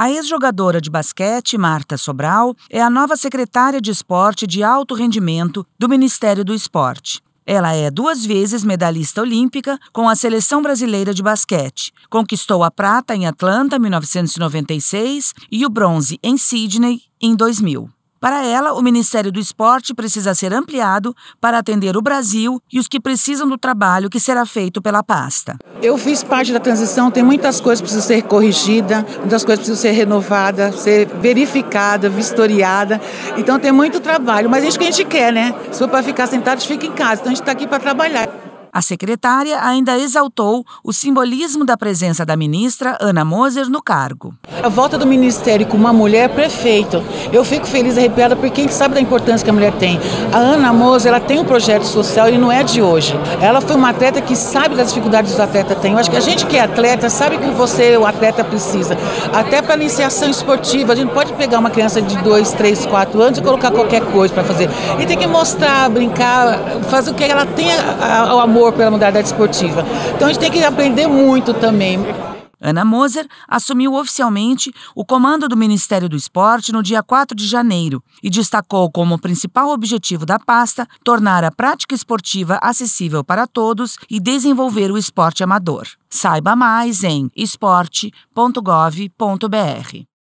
A ex-jogadora de basquete, Marta Sobral, é a nova secretária de esporte de alto rendimento do Ministério do Esporte. Ela é duas vezes medalhista olímpica com a seleção brasileira de basquete. Conquistou a prata em Atlanta em 1996 e o bronze em Sydney em 2000. Para ela, o Ministério do Esporte precisa ser ampliado para atender o Brasil e os que precisam do trabalho que será feito pela pasta. Eu fiz parte da transição, tem muitas coisas que precisam ser corrigidas, muitas coisas precisam ser renovadas, ser verificada, vistoriada. Então tem muito trabalho, mas é isso que a gente quer, né? Se for para ficar sentado, fica em casa. Então a gente está aqui para trabalhar. A secretária ainda exaltou o simbolismo da presença da ministra Ana Moser no cargo. A volta do ministério com uma mulher prefeito, eu fico feliz e arrepiada porque gente sabe da importância que a mulher tem. A Ana Moser, ela tem um projeto social e não é de hoje. Ela foi uma atleta que sabe das dificuldades que os atletas têm. Eu acho que a gente que é atleta sabe que você, o atleta, precisa. Até para iniciação esportiva, a gente pode pegar uma criança de 2, 3, 4 anos e colocar qualquer coisa para fazer. E tem que mostrar, brincar, fazer o que ela tenha o amor amor pela modalidade esportiva. Então a gente tem que aprender muito também. Ana Moser assumiu oficialmente o comando do Ministério do Esporte no dia 4 de janeiro e destacou como principal objetivo da pasta tornar a prática esportiva acessível para todos e desenvolver o esporte amador. Saiba mais em esporte.gov.br.